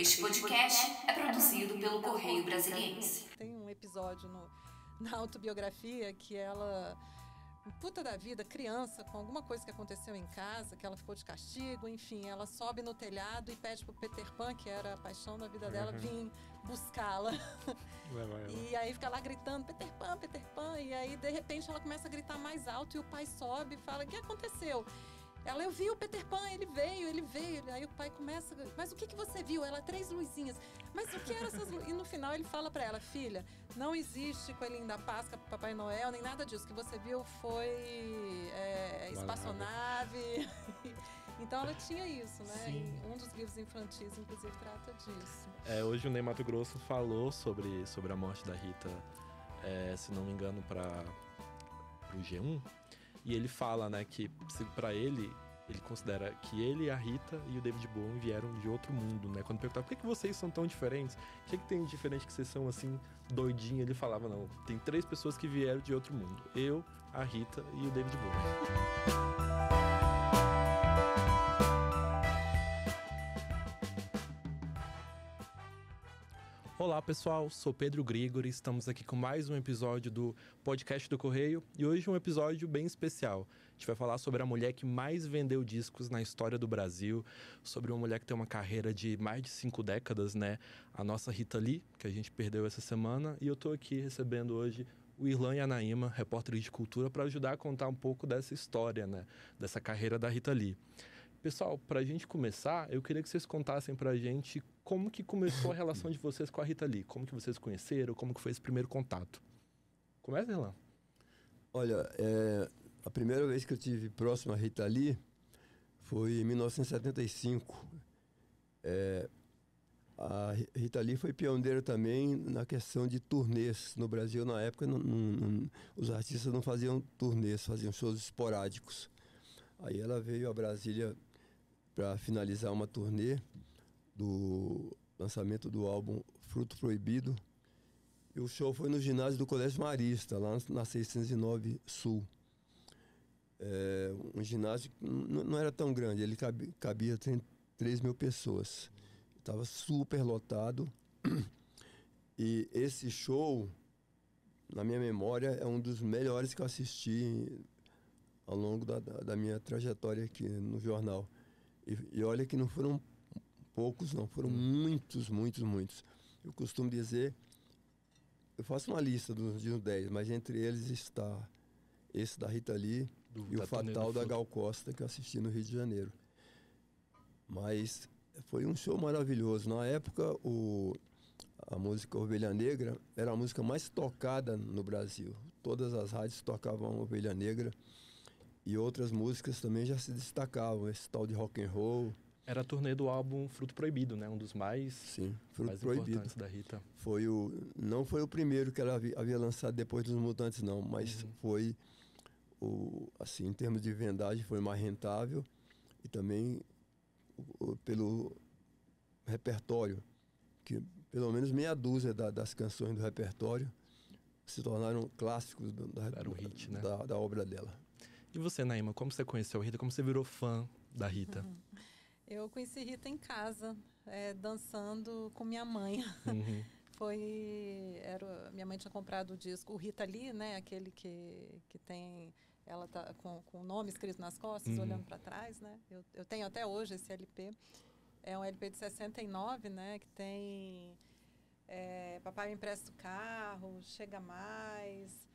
Este podcast é produzido pelo Correio Brasiliense. Tem um episódio no, na autobiografia que ela puta da vida, criança, com alguma coisa que aconteceu em casa, que ela ficou de castigo, enfim, ela sobe no telhado e pede pro Peter Pan, que era a paixão da vida dela, uhum. vir buscá-la. e aí fica lá gritando, Peter Pan, Peter Pan, e aí de repente ela começa a gritar mais alto e o pai sobe e fala: "O que aconteceu?" Ela, eu vi o Peter Pan, ele veio, ele veio. Aí o pai começa, mas o que, que você viu? Ela, três luzinhas. Mas o que eram essas luzinhas? E no final ele fala para ela, filha, não existe coelhinho da Páscoa, Papai Noel, nem nada disso. O que você viu foi é, espaçonave. então ela tinha isso, né? Sim. Um dos livros infantis, inclusive, trata disso. É, hoje o Ney Mato Grosso falou sobre, sobre a morte da Rita, é, se não me engano, para o G1. E ele fala, né, que para ele, ele considera que ele, a Rita e o David Bowie vieram de outro mundo, né? Quando perguntava por que, que vocês são tão diferentes, o que, que tem de diferente que vocês são assim, doidinhos, ele falava, não, tem três pessoas que vieram de outro mundo. Eu, a Rita e o David Bowie. Olá pessoal, sou Pedro Grigori, estamos aqui com mais um episódio do podcast do Correio e hoje um episódio bem especial. A gente vai falar sobre a mulher que mais vendeu discos na história do Brasil, sobre uma mulher que tem uma carreira de mais de cinco décadas, né? A nossa Rita Lee, que a gente perdeu essa semana, e eu estou aqui recebendo hoje o Irlan Yanaíma, repórter de cultura, para ajudar a contar um pouco dessa história, né? Dessa carreira da Rita Lee. Pessoal, para a gente começar, eu queria que vocês contassem para a gente como que começou a relação de vocês com a Rita Lee. Como que vocês conheceram, como que foi esse primeiro contato. Começa, Relan. Olha, é, a primeira vez que eu tive próximo a Rita Lee foi em 1975. É, a Rita Lee foi pioneira também na questão de turnês. No Brasil, na época, não, não, os artistas não faziam turnês, faziam shows esporádicos. Aí ela veio a Brasília para finalizar uma turnê do lançamento do álbum Fruto Proibido. E o show foi no ginásio do Colégio Marista, lá na 609 Sul. É, um ginásio que não era tão grande, ele cabia, cabia 3 mil pessoas. Estava super lotado. E esse show, na minha memória, é um dos melhores que eu assisti ao longo da, da, da minha trajetória aqui no jornal. E, e, olha que não foram poucos, não, foram muitos, muitos, muitos. Eu costumo dizer, eu faço uma lista dos, uns 10, mas entre eles está esse da Rita Lee do, e o Fatal da Gal Costa, que eu assisti no Rio de Janeiro. Mas foi um show maravilhoso. Na época, o, a música Ovelha Negra era a música mais tocada no Brasil. Todas as rádios tocavam Ovelha Negra e outras músicas também já se destacavam, esse tal de rock and roll. Era a turnê do álbum Fruto Proibido, né? Um dos mais, Sim, Fruto mais Proibido. importantes da Rita. Foi o, não foi o primeiro que ela havia, havia lançado depois dos Mutantes, não, mas uhum. foi o, assim, em termos de vendagem, foi mais rentável e também o, pelo repertório, que pelo menos meia dúzia da, das canções do repertório se tornaram clássicos do, da, hit, né? da, da obra dela. E você, Naima, como você conheceu a Rita? Como você virou fã da Rita? Uhum. Eu conheci Rita em casa, é, dançando com minha mãe. Uhum. Foi. Era, minha mãe tinha comprado o disco, o Rita Lee, né? Aquele que, que tem. Ela tá com, com o nome escrito nas costas, uhum. olhando para trás, né? Eu, eu tenho até hoje esse LP. É um LP de 69, né? Que tem. É, Papai me empresta o carro, Chega Mais.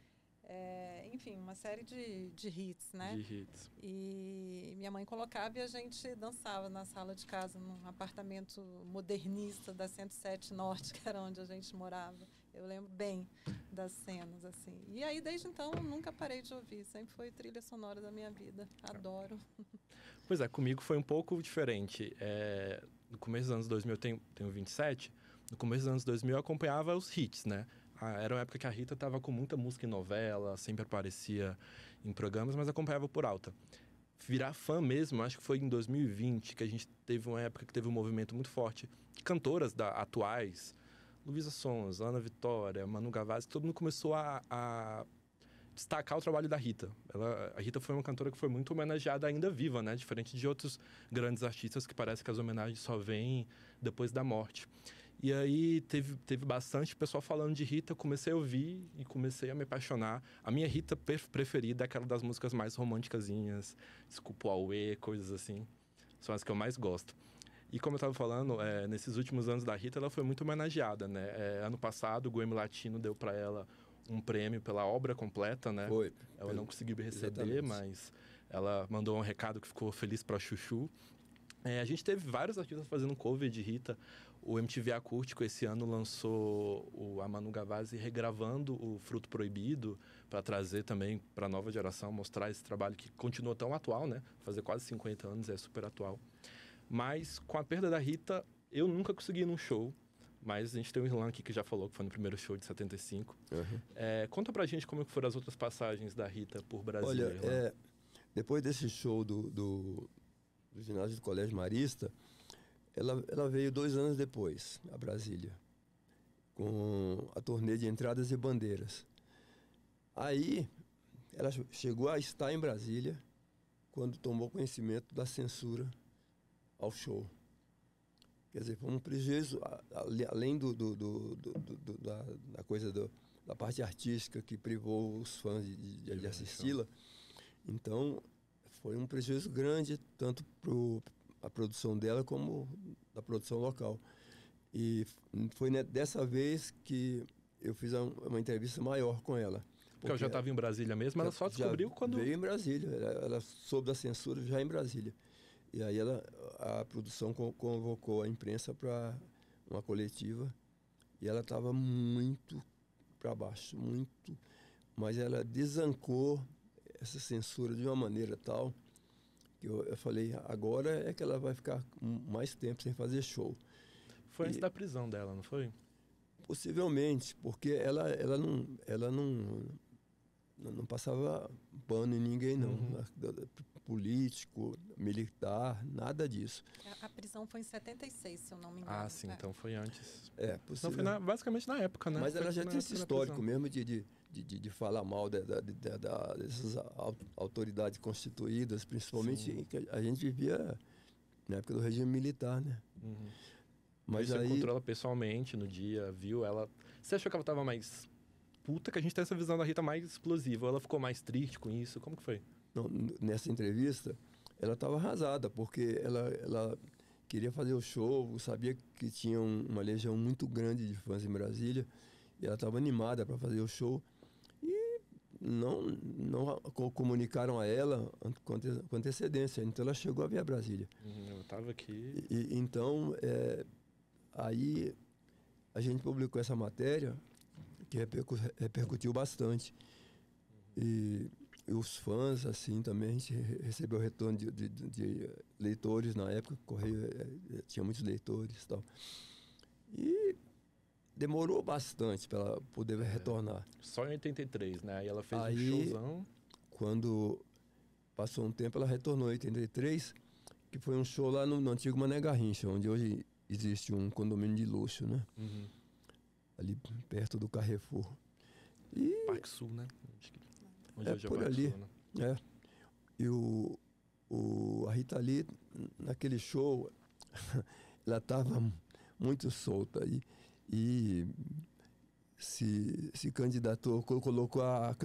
É, enfim, uma série de, de hits, né? De hits. E minha mãe colocava e a gente dançava na sala de casa, num apartamento modernista da 107 Norte, que era onde a gente morava. Eu lembro bem das cenas, assim. E aí, desde então, nunca parei de ouvir. Sempre foi trilha sonora da minha vida. Adoro. Pois é, comigo foi um pouco diferente. É, no começo dos anos 2000, eu tenho, tenho 27. No começo dos anos 2000, eu acompanhava os hits, né? Era uma época que a Rita estava com muita música em novela, sempre aparecia em programas, mas acompanhava por alta. Virar fã mesmo, acho que foi em 2020 que a gente teve uma época que teve um movimento muito forte cantoras da, atuais, Luísa Sons, Ana Vitória, Manu Gavazzi, todo mundo começou a, a destacar o trabalho da Rita. Ela, a Rita foi uma cantora que foi muito homenageada ainda viva, né? Diferente de outros grandes artistas que parece que as homenagens só vêm depois da morte. E aí teve, teve bastante pessoal falando de Rita, comecei a ouvir e comecei a me apaixonar. A minha Rita preferida é aquela das músicas mais românticasinhas, Desculpa o Aue, coisas assim. São as que eu mais gosto. E como eu estava falando, é, nesses últimos anos da Rita, ela foi muito homenageada, né? É, ano passado, o Grammy Latino deu para ela um prêmio pela obra completa, né? Foi. Ela não conseguiu receber, Exatamente. mas ela mandou um recado que ficou feliz para Chuchu. É, a gente teve vários artistas fazendo cover de Rita. O MTV Acústico esse ano lançou o, a Manu Gavazzi regravando o Fruto Proibido para trazer também para a nova geração, mostrar esse trabalho que continua tão atual, né? Fazer quase 50 anos é super atual. Mas com a perda da Rita, eu nunca consegui ir num show. Mas a gente tem o Irlan aqui que já falou que foi no primeiro show de 75. Uhum. É, conta pra gente como foram as outras passagens da Rita por Brasil. Olha, é, depois desse show do, do, do, ginásio do Colégio Marista, ela, ela veio dois anos depois, a Brasília, com a turnê de entradas e bandeiras. Aí, ela chegou a estar em Brasília quando tomou conhecimento da censura ao show. Quer dizer, foi um prejuízo, além do, do, do, do da, da, coisa da parte artística que privou os fãs de, de, de assisti-la. Então, foi um prejuízo grande, tanto para a produção dela como da produção local. E foi dessa vez que eu fiz uma entrevista maior com ela. Porque ela já estava em Brasília mesmo, ela só descobriu quando. Veio em Brasília, ela, ela soube da censura já em Brasília. E aí ela, a produção convocou a imprensa para uma coletiva e ela estava muito para baixo, muito. Mas ela desancou essa censura de uma maneira tal que eu, eu falei, agora é que ela vai ficar mais tempo sem fazer show. Foi antes e, da prisão dela, não foi? Possivelmente, porque ela, ela, não, ela não, não passava pano em ninguém, não. Uhum político, militar, nada disso. A, a, prisão foi em 76, se eu não me engano. Ah, sim, é. então foi antes. É, possível. Então foi na, basicamente na época, né? Mas foi ela já tinha esse histórico mesmo de, de, de, de, falar mal de, de, de, dessas autoridades constituídas, principalmente que a gente vivia na época do regime militar, né? Uhum. Mas você aí... encontrou ela pessoalmente no dia, viu ela... Você achou que ela estava mais puta, que a gente tem essa visão da Rita mais explosiva. Ela ficou mais triste com isso? Como que foi? Não, nessa entrevista, ela estava arrasada, porque ela, ela queria fazer o show, sabia que tinha uma legião muito grande de fãs em Brasília, e ela estava animada para fazer o show. Não, não comunicaram a ela com antecedência, então ela chegou a vir a Brasília. Uhum, eu estava aqui. E, então, é, aí a gente publicou essa matéria, que repercutiu bastante. E e os fãs, assim, também a gente recebeu retorno de, de, de leitores na época, Correio é, é, tinha muitos leitores e tal. E demorou bastante para ela poder é, retornar. Só em 83, né? Aí ela fez Aí, um showzão. Quando passou um tempo, ela retornou em 83, que foi um show lá no, no antigo Mané Garrincha, onde hoje existe um condomínio de luxo, né? Uhum. Ali perto do Carrefour. E... Parque Sul, né? Onde é por ali. Né? É. E o, o, a Rita Lee, naquele show, ela estava muito solta e, e se, se candidatou, colocou a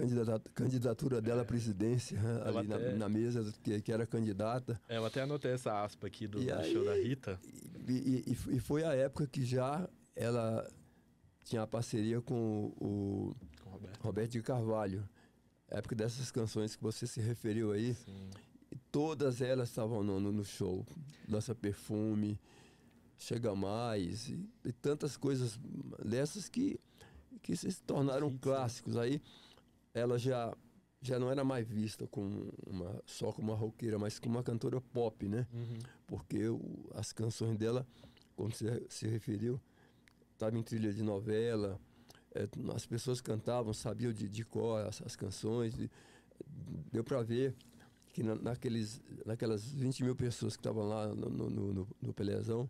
candidatura dela à presidência né, ali na, na, mesa, que, que era candidata. É, eu até anotei essa aspa aqui do, do aí, show da Rita. E, e, e, foi a época que já ela tinha a parceria com o, com Roberto. Roberto de Carvalho época dessas canções que você se referiu aí. Sim. Todas elas estavam no, no, show. Lança Perfume, Chega Mais, e, e, tantas coisas dessas que, que se tornaram Sim, clássicos. Aí ela já, já não era mais vista como uma, só como uma roqueira, mas como uma cantora pop, né? Uhum. Porque o, as canções dela, como você se referiu, estavam em trilha de novela, é, as pessoas cantavam, sabiam de, de cor as, as canções. Deu para ver que na, naqueles, naquelas 20 mil pessoas que estavam lá no, no, no, no Pelezão,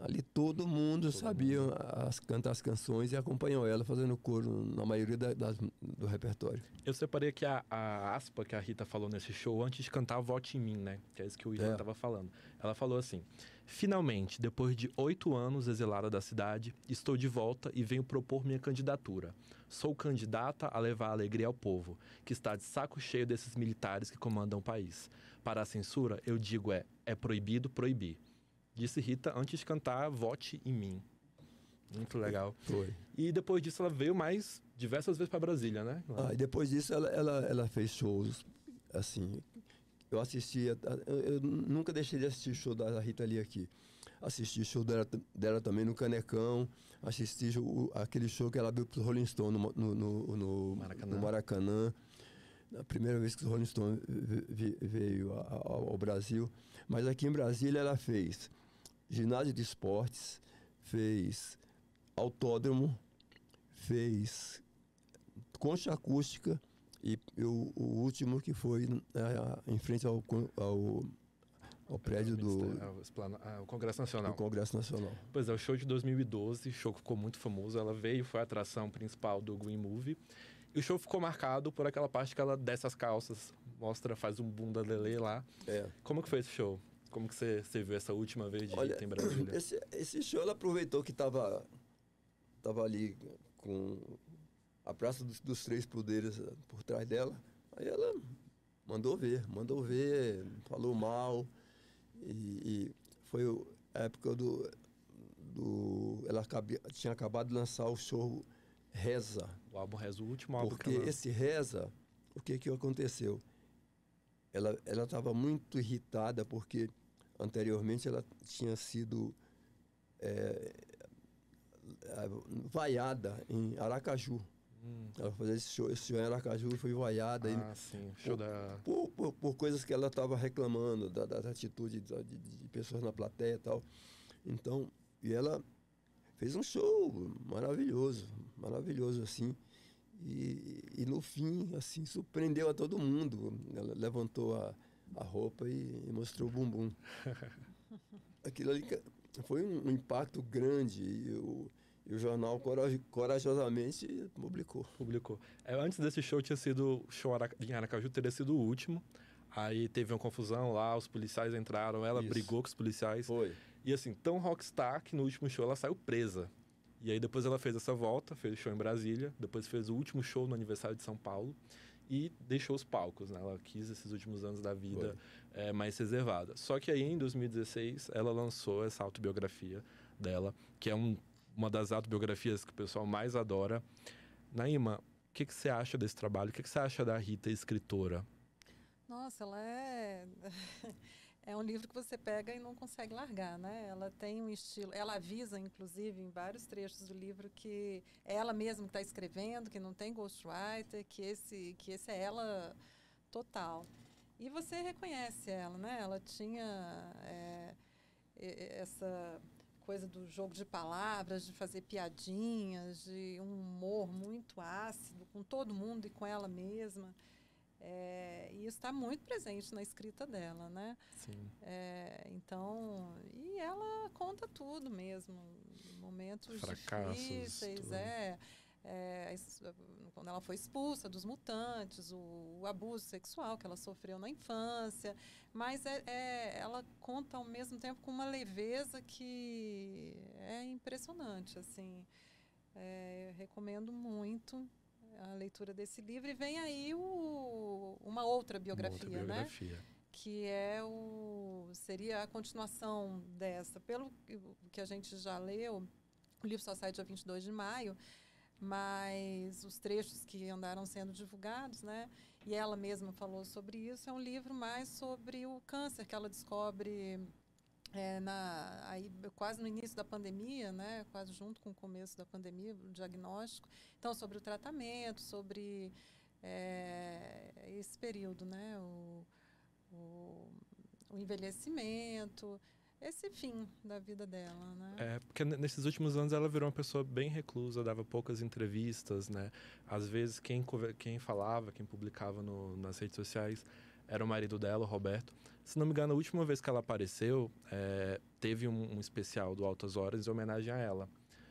Ali todo mundo Todo sabia As, cantar as canções e acompanhou ela fazendo coro na maioria da- das- do repertório. Eu separei aqui a, a aspa que a Rita falou nesse show antes de cantar Vote em Mim, né? Que é isso que o Ivan É. tava falando. Ela falou assim: Finalmente, depois de oito anos exilada da cidade, estou de volta e venho propor minha candidatura. Sou candidata a levar alegria ao povo, que está de saco cheio desses militares que comandam o país. Para a censura, eu digo é: é proibido proibir. Disse Rita antes de cantar Vote em Mim. Muito legal. Foi. E depois disso ela veio mais diversas vezes para Brasília, né? Ah, e depois disso ela, ela, ela fez shows, assim, eu assistia, eu, nunca deixei de assistir show da Rita Lee aqui. Assisti show dela, dela também no Canecão, assisti aquele show que ela abriu pro Rolling Stone no, no, no, no- Maracanã. Maracanã. A primeira vez que o Rolling Stone ve- ve- veio ao Brasil. Mas aqui em Brasília ela fez ginásio de esportes, fez autódromo, fez concha acústica e eu- o último que foi eh, em frente ao, ao, ao prédio do, Ministério- ah, o Congresso do Nacional. Congresso Nacional. Pois é, o show de 2012, o show que ficou muito famoso. Ela veio, foi a atração principal do Green Movie. E o show ficou marcado por aquela parte que ela desce as calças, mostra, faz um bunda lelê lá. É. Como que foi esse show? Como que você, você viu essa última vez de Olha, em Brasília? esse, esse show ela aproveitou que estava tava ali com a Praça dos, dos Três Poderes eh, por trás dela. Aí ela mandou ver, mandou ver, falou mal. E, e foi a época do. do ela tinha acabado de lançar o show Reza. O álbum Reza, o último álbum Porque ela... esse Reza, o que que aconteceu? Ela ela estava muito irritada porque anteriormente ela tinha sido é, vaiada em Aracaju. Hum, Ela fazia esse show, esse show em Aracaju e foi vaiada e ah, sim, o show da... por, por, por coisas que ela estava reclamando, da, da atitude de, de- de pessoas na plateia e tal. Então, e ela fez um show maravilhoso, maravilhoso assim. E, e no fim, assim, surpreendeu a todo mundo. Ela levantou a, a roupa e, e mostrou o bumbum. Aquilo ali foi um, um impacto grande e o, e o jornal coraj- corajosamente publicou. publicou. É, antes desse show tinha sido o show em Aracaju teria sido o último. Aí teve uma confusão lá, os policiais entraram, ela Isso. brigou com os policiais. Foi. E assim, tão rockstar que no último show ela saiu presa. E aí depois ela fez essa volta, fez o show em Brasília, depois fez o último show no aniversário de São Paulo e deixou os palcos, né? Ela quis esses últimos anos da vida eh, mais reservada. Só que aí em 2016 ela lançou essa autobiografia dela, que é um- uma das autobiografias que o pessoal mais adora. Naima, o que, que você acha desse trabalho? O que, que você acha da Rita escritora? Nossa, ela é. É um livro que você pega e não consegue largar, né? Ela tem um estilo. Ela avisa, inclusive, em vários trechos do livro que ela mesma está escrevendo, que não tem ghostwriter, que esse, que esse é ela total. E você reconhece ela, né? Ela tinha é, essa coisa do jogo de palavras, de fazer piadinhas, de um humor muito ácido com todo mundo e com ela mesma. É, e isso está muito presente na escrita dela, né? Sim. É, então, e ela conta tudo mesmo, momentos Fracassos, difíceis, tudo. é, é, quando ela foi expulsa dos mutantes, o, o abuso sexual que ela sofreu na infância, mas é, é- ela conta ao mesmo tempo com uma leveza que é impressionante, assim. É, eu recomendo muito a leitura desse livro e vem aí o, uma outra biografia, Uma outra né? biografia. que é o seria a continuação dessa. Pelo que- que a gente já leu, o livro só sai dia 22 de maio, mas os trechos que andaram sendo divulgados, né? E ela mesma falou sobre isso, é um livro mais sobre o câncer que ela descobre é, na, aí, quase no início da pandemia, né? Quase junto com o começo da pandemia, o diagnóstico. Então, sobre o tratamento, sobre é, esse período, né? O, o, o envelhecimento, esse fim da vida dela, né? É, porque ne- nesses últimos anos ela virou uma pessoa bem reclusa, dava poucas entrevistas, né? Às vezes quem, quem falava, quem publicava no- nas redes sociais era o marido dela, o Roberto. Se não me engano, a última vez que ela apareceu, é, teve um, um, especial do Altas Horas em homenagem a ela.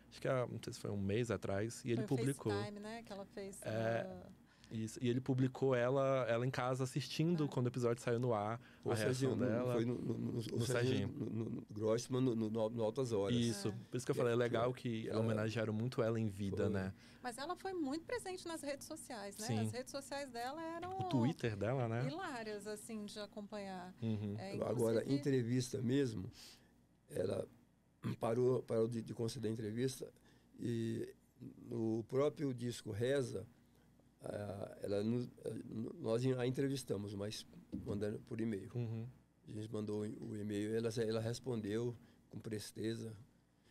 Acho que, não sei se foi um mês atrás, e foi ele publicou. FaceTime, né? Que ela fez. É, isso, e ele publicou ela, ela em casa assistindo ah. quando o episódio saiu no ar, Ou a reação dela. Foi no, no, no, no Serginho. No, no, Grossman, no, no, no, Altas Horas. Isso, é. por isso que eu falei, é legal que é, homenagearam muito ela em vida, foi. né? Mas ela foi muito presente nas redes sociais, né? Sim. As redes sociais dela eram... O Twitter dela, né? Hilárias, assim, de acompanhar. Uhum. É, Agora, entrevista mesmo, ela parou, parou de, de conceder entrevista e no próprio disco Reza, ela nos, nós a entrevistamos, mas mandando por e-mail. Uhum. A gente mandou o e-mail, ela, ela respondeu com presteza.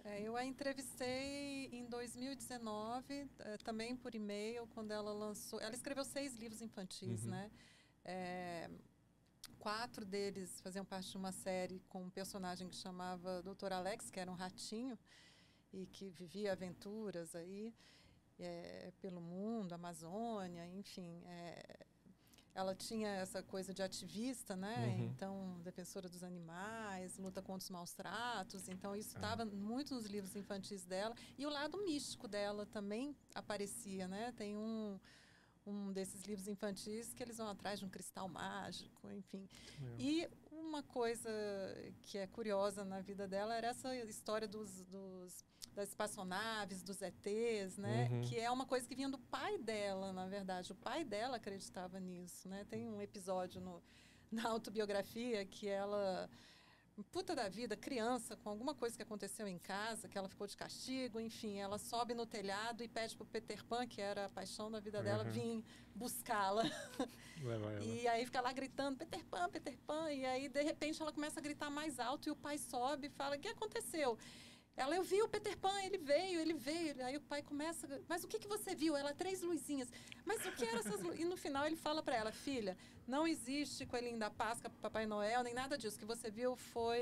É, eu a entrevistei em 2019, eh, também por e-mail, quando ela lançou. Ela escreveu seis livros infantis, Uhum. né? É, quatro deles faziam parte de uma série com um personagem que chamava Dr. Alex, que era um ratinho e que vivia aventuras aí é, pelo mundo, Amazônia, enfim. é, ela tinha essa coisa de ativista, né? Uhum. Então, defensora dos animais, luta contra os maus tratos. Então, isso Ah. estava muito nos livros infantis dela. E o lado místico dela também aparecia, né? Tem um, um desses livros infantis que eles vão atrás de um cristal mágico, enfim. E uma coisa que é curiosa na vida dela era essa história dos, dos das espaçonaves, dos ETs, né? Uhum. Que é uma coisa que vinha do pai dela, na verdade. O pai dela acreditava nisso, né? Tem um episódio no, na autobiografia que ela puta da vida, criança, com alguma coisa que aconteceu em casa, que ela ficou de castigo, enfim, ela sobe no telhado e pede pro Peter Pan, que era a paixão da vida dela, Uhum. vir buscá-la. E aí fica lá gritando, Peter Pan, Peter Pan. E aí, de repente, ela começa a gritar mais alto e o pai sobe e fala, o que aconteceu? Ela, eu vi o Peter Pan, ele veio, ele veio. Aí o pai começa, mas o que, que você viu? Ela, três luzinhas. Mas o que eram essas luzinhas? E no final ele fala para ela, filha, não existe coelhinho da Páscoa, Papai Noel, nem nada disso. O que você viu foi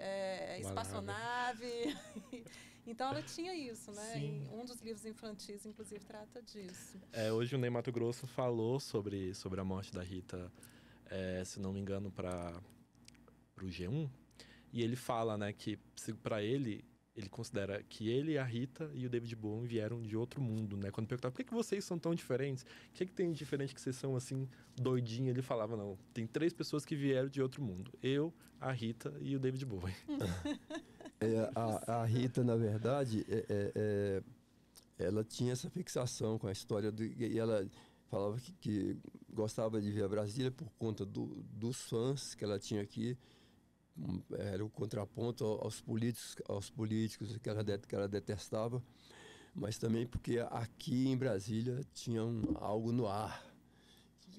é, espaçonave. então ela tinha isso, né? Um dos livros infantis, inclusive, trata disso. É, hoje o Ney Mato Grosso falou sobre, sobre a morte da Rita, é, se não me engano, para o G1. E ele fala, né, que para ele, ele considera que ele, a Rita e o David Bowie vieram de outro mundo, né? Quando perguntava, por que, que vocês são tão diferentes? O que, que tem de diferente que vocês são, assim, doidinhos? Ele falava, não, tem três pessoas que vieram de outro mundo. Eu, a Rita e o David Bowie. É, a, a Rita, na verdade, é, é, é, ela tinha essa fixação com a história do, e ela falava que, que gostava de vir a Brasília por conta do, dos fãs que ela tinha aqui era o contraponto ao- aos políticos aos políticos que ela, que ela detestava mas também porque aqui em Brasília tinha um, algo no ar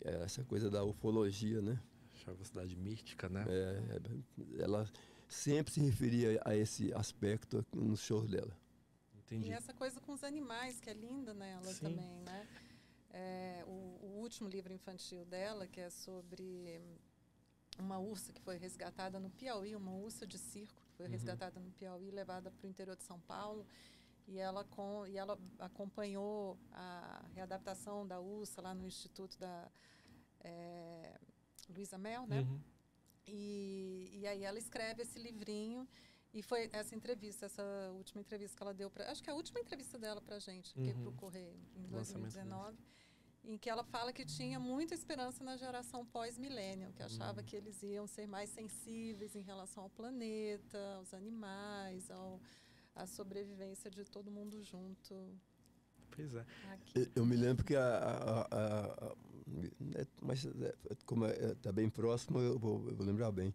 É essa coisa da ufologia né Achava a cidade mística, né? É, ela sempre se referia a esse aspecto nos shows dela Entendi. E essa coisa com os animais, que é linda nela Sim. também, né? É, o, o último livro infantil dela, que é sobre uma ursa que foi resgatada no Piauí, uma ursa de circo que foi Uhum. resgatada no Piauí, levada para o interior de São Paulo. E ela, com, e ela acompanhou a readaptação da ursa lá no Instituto da é, Luísa Mel, né? Uhum. E, e aí ela escreve esse livrinho e foi essa entrevista, essa última entrevista que ela deu para, acho que é a última entrevista dela para gente, que Uhum. para o Correio em Lançamento 2019, em que ela fala que tinha muita esperança na geração pós-millennial, que Uhum. achava que eles iam ser mais sensíveis em relação ao planeta, aos animais, ao à sobrevivência de todo mundo junto Pois é. Eu- Eu me lembro que a. a- a- a- é, mas é, como está bem próximo, eu vou, eu vou lembrar bem.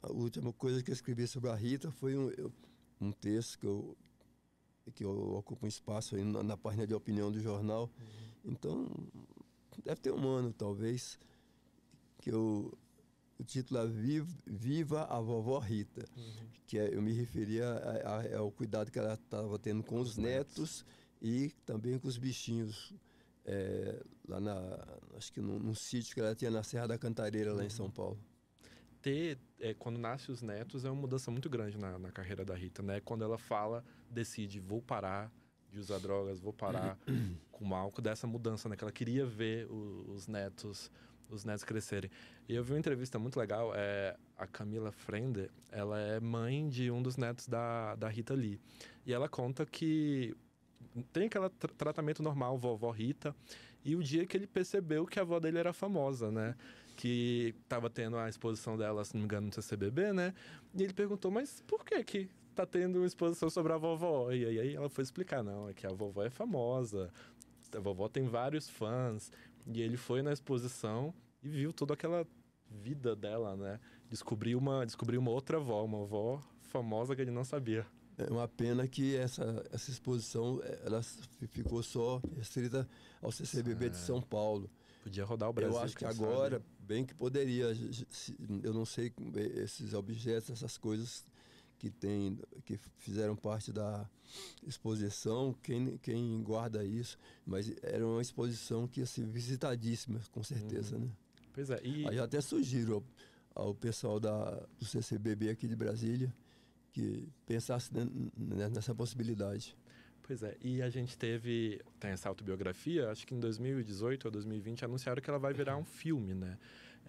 A última coisa que eu escrevi sobre a Rita foi um, eu- um texto que eu, que eu ocupo um espaço aí na, na página de opinião do jornal. Então, deve ter um ano, talvez, que eu. O título é Viva, Viva a Vovó Rita que é- eu me referia a- a- ao cuidado que ela estava tendo com os netos e também com os bichinhos é, lá na acho que num, num sítio que ela tinha na Serra da Cantareira lá em São Paulo ter, é, quando nasce os netos, é uma mudança muito grande na, na carreira da Rita, né? Quando ela fala, decide, vou parar de usar drogas, vou parar com o álcool, dessa mudança, né? Que ela queria ver o- os netos os netos crescerem. E eu vi uma entrevista muito legal, é, a Camila Frender, ela é mãe de um dos netos da, da Rita Lee. E ela conta que tem aquele tra tratamento normal, vovó Rita, e o dia que ele percebeu que a avó dele era famosa, né? Que estava tendo a exposição dela, se não me engano, no CCBB, né? E ele perguntou, mas por que que tá tendo uma exposição sobre a vovó? E aí ela foi explicar, não, é que a vovó é famosa, a vovó tem vários fãs, e ele foi na exposição e viu toda aquela vida dela, né? Descobriu uma, descobriu uma outra avó, uma avó famosa que ele não sabia. É uma pena que essa, essa exposição ela ficou só restrita ao CCBB de São Paulo. Podia rodar o Brasil. Eu acho que agora, sabe. bem que poderia. Eu não sei esses objetos, essas coisas que tem, que fizeram parte da exposição, quem, quem guarda isso, mas era uma exposição que ia ser visitadíssima, com certeza, uhum. né? Pois é. E... Aí até sugiro ao, ao pessoal da, do CCBB aqui de Brasília que pensasse nessa possibilidade. Pois é, e a gente teve, tem essa autobiografia, acho que em 2018 ou 2020 anunciaram que ela vai virar um filme, né?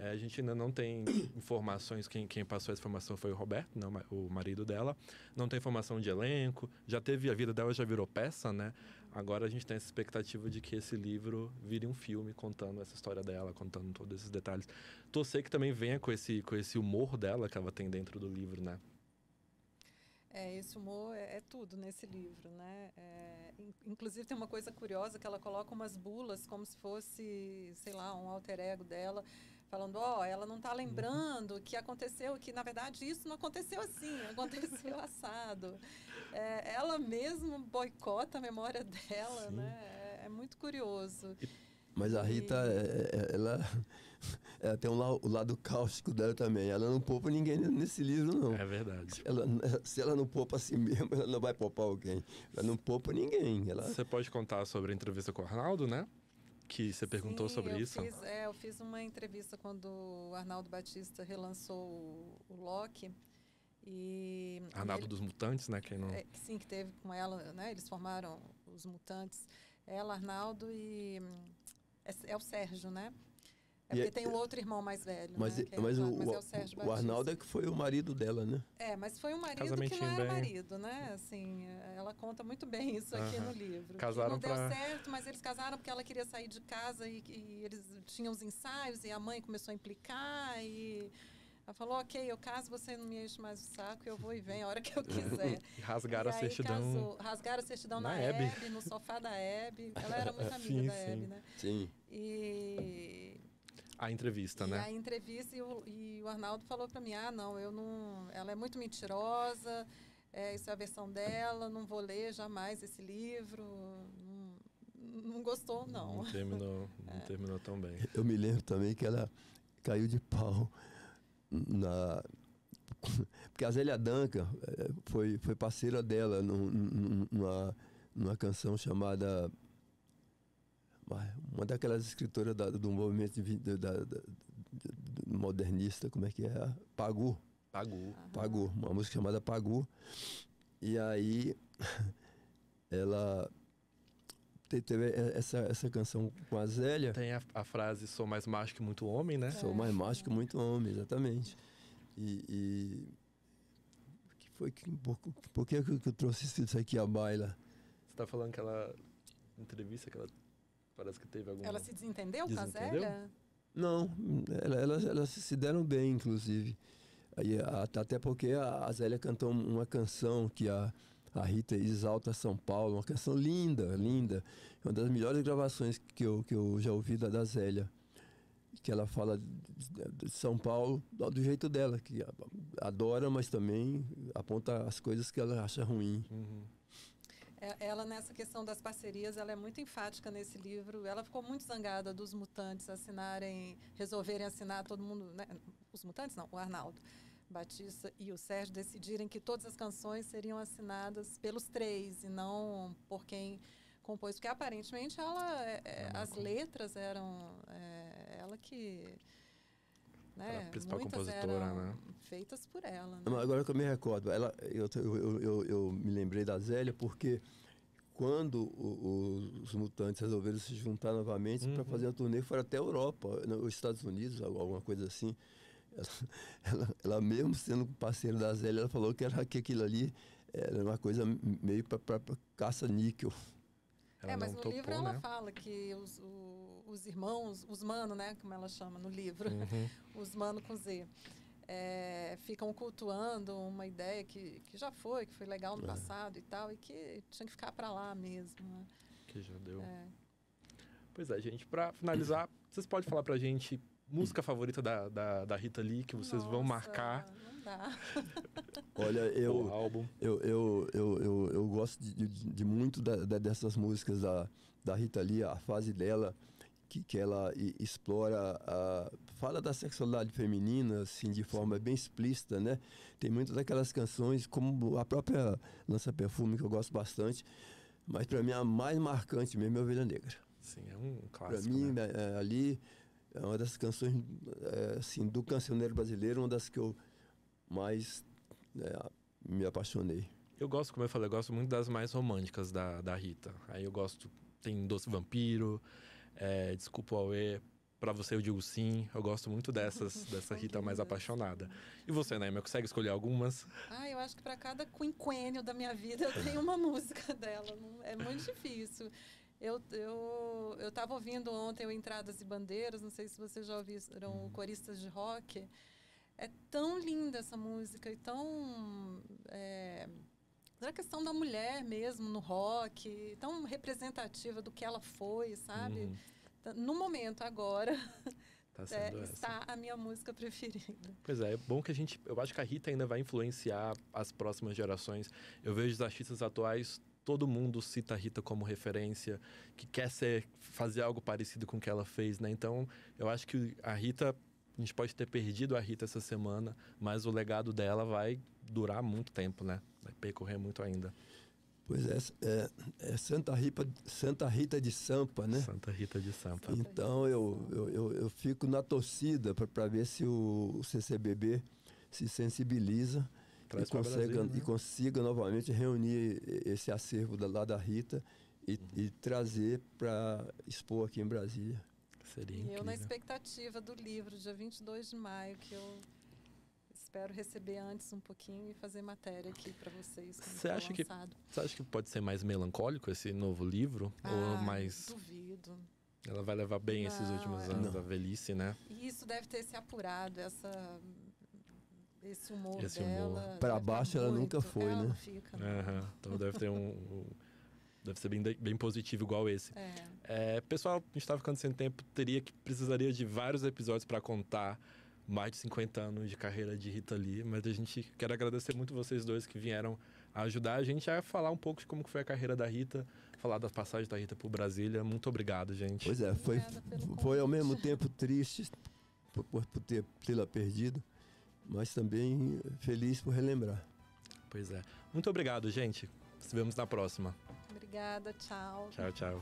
É, a gente ainda não tem informações, quem, quem passou essa informação foi o Roberto, não, o marido dela. Não tem informação de elenco, já teve, a vida dela já virou peça, né? Agora a gente tem essa expectativa de que esse livro vire um filme contando essa história dela, contando todos esses detalhes. Torcer que também venha com esse, com esse humor dela que ela tem dentro do livro, né? É, esse humor é, é tudo nesse livro, né? É, inclusive tem uma coisa curiosa que ela coloca umas bulas como se fosse, sei lá, um alter ego dela falando, ó, oh, ela não está lembrando que aconteceu, que na verdade isso não aconteceu assim, aconteceu assado. É, ela mesmo boicota a memória dela, Sim. né? É, é, muito curioso. Mas a Rita, e... É, é, ela, ela tem um la, o lado cáustico dela também. Ela não poupa ninguém nesse livro, não. É verdade. Ela, se ela não poupa a si mesma, ela não vai poupar alguém. Ela não poupa ninguém. Ela... Você pode contar sobre a entrevista com o Arnaldo, né? Que você perguntou Sim, sobre isso? Fiz, é, eu fiz uma entrevista quando o Arnaldo Batista relançou o, o Loki. E Arnaldo ele, dos Mutantes, né? Quem não... É, sim, que teve com ela, né? Eles formaram os Mutantes. Ela, Arnaldo e é, é o Sérgio, né? É porque é, tem o outro irmão mais velho. Mas, né? é, mas, o, mas é o, Sérgio o Arnaldo é que foi o marido dela, né? É, mas foi um marido que não era bem... marido, né? Assim, ela conta muito bem isso aqui uh -huh. no livro. Casaram não pra... deu certo, mas eles casaram porque ela queria sair de casa e, e eles tinham os ensaios e a mãe começou a implicar e ela falou, ok, eu caso, você não me enche mais o saco, eu vou e venho a hora que eu quiser. e rasgaram e a certidão. Casou, rasgaram a certidão na, na Hebe. no sofá da Hebe. Ela era muito amiga sim, da sim. Hebe, né? Sim. E a entrevista, e né? A entrevista e o, e o Arnaldo falou para mim: ah, não, eu não. Ela é muito mentirosa, é, isso é a versão dela, não vou ler jamais esse livro. Não, não gostou, não. Não terminou, não é. terminou tão bem. Eu me lembro também que ela caiu de pau na. Porque a Zélia Danca é, foi, foi parceira dela numa, numa canção chamada uma daquelas escritoras da, do movimento de, da, da, modernista, como é que é? Pagu. Pagu. Pagu, uma música chamada Pagu. E aí ela teve essa, essa canção com a Zélia. Tem a, a frase Sou mais macho que muito homem, né? Sou mais macho que muito homem, exatamente. E, e que foi que, por, por que, eu trouxe isso aqui à baila? Você está falando que ela entrevista que ela Parece que teve alguma... Ela se desentendeu, desentendeu? com a Zélia? Não, elas, elas se deram bem, inclusive. Aí, até porque a Zélia cantou uma canção que a, a Rita exalta São Paulo, uma canção linda, linda. Uma das melhores gravações que eu, que eu já ouvi da, da Zélia. Que ela fala de São Paulo do jeito dela, que adora, mas também aponta as coisas que ela acha ruim. Uhum. É, ela, nessa questão das parcerias, ela é muito enfática nesse livro. Ela ficou muito zangada dos mutantes assinarem, resolverem assinar todo mundo. Né? Os mutantes, não, o Arnaldo. Batista e o Sérgio decidirem que todas as canções seriam assinadas pelos três e não por quem compôs, porque aparentemente ela, é, é as letras eram é, ela que né, a principal compositora, né? Feitas por ela. Né? Agora que eu me recordo, ela, eu, eu, eu, eu me lembrei da Zélia porque quando o- o- os mutantes resolveram se juntar novamente para Uhum. fazer a turnê, foram até a Europa, nos Estados Unidos, al- alguma coisa assim. Ela, ela, ela mesmo sendo parceira da Zélia, ela falou que, era, que aquilo ali era uma coisa meio para caça-níquel. Ela é, mas no topou, livro ela né? fala que os, o- os irmãos, os mano, né, como ela chama no livro, Uhum. os mano com Z, é, ficam cultuando uma ideia que, que já foi, que foi legal no É. passado e tal, e que tinha que ficar para lá mesmo. né? Que já deu. É. Pois é, gente, pra finalizar, vocês podem falar pra gente música favorita da, da, da Rita Lee que vocês vão Nossa, marcar Não dá. Olha, eu, o álbum. Eu, eu, eu, eu, eu gosto de, de, de muito da- da- dessas músicas da, da Rita Lee, a fase dela, que, que ela e- explora, a, fala da sexualidade feminina, assim, de forma bem explícita, né? Tem muitas daquelas canções, como a própria Lança Perfume, que eu gosto bastante, mas para mim a mais marcante mesmo é Ovelha Negra. Sim, é um Para clássico. mim, né? é, ali, é uma das canções, é, assim, do cancioneiro brasileiro, uma das que eu mais é, me apaixonei. Eu gosto, como eu falei, eu gosto muito das mais românticas da, da Rita. Aí eu gosto, tem Doce Vampiro, é, Desculpa o Aue, Pra Você Eu Digo Sim. Eu gosto muito dessas, dessa Rita mais apaixonada. E você, Naima, consegue escolher algumas? Ah, eu acho que para cada quinquênio da minha vida eu tenho uma música dela. É muito difícil. Eu eu eu estava ouvindo ontem o Entradas e Bandeiras. Não sei se vocês já ouviram coristas de rock. É tão linda essa música e tão é, da questão da mulher mesmo no rock, tão representativa do que ela foi, sabe? Uhum, Tá- No momento agora tá é, está a minha música preferida. Pois é, é bom que a gente. Eu acho que a Rita ainda vai influenciar as próximas gerações. Eu vejo os artistas atuais, todo mundo cita a Rita como referência, que quer ser, fazer algo parecido com o que ela fez, né? Então, eu acho que a Rita. A gente pode ter perdido a Rita essa semana, mas o legado dela vai durar muito tempo, né? Vai percorrer muito ainda. Pois é, é, é Santa, Rita, Santa Rita de Sampa, né? Santa Rita de Sampa. Então eu, eu, eu, eu fico na torcida para ver se o, o CCBB se sensibiliza Traz e, consiga, Brasília, né? e consiga novamente reunir esse acervo da, lá da Rita e, e trazer para expor aqui em Brasília. Seria E eu na incrível. expectativa do livro, dia 22 de maio, que eu espero receber antes um pouquinho e fazer matéria aqui para vocês. Você for acha que-. Você acha que pode ser mais melancólico esse novo livro? Ah, Ou mais. Duvido. Ela vai levar bem esses Não, últimos é. anos Não. da velhice, né? E isso deve ter se apurado, essa, esse humor Esse humor. Pra baixo ela muito- nunca foi, ela né? fica. Aham. Então deve ter um. um- deve ser bem, bem positivo igual esse. É. É, pessoal, a gente tá ficando sem tempo. Teria que precisaria de vários episódios para contar mais de 50 anos de carreira de Rita Lee. Mas a gente quer agradecer muito vocês dois que vieram ajudar a gente a falar um pouco de como foi a carreira da Rita, falar das passagens da Rita por Brasília. Muito obrigado, gente. Pois é, foi, foi ao mesmo tempo triste por, por, por ter tê-la perdido, mas também feliz por relembrar. Pois é. Muito obrigado, gente. Nos vemos na próxima. Obrigada, tchau. Tchau, tchau.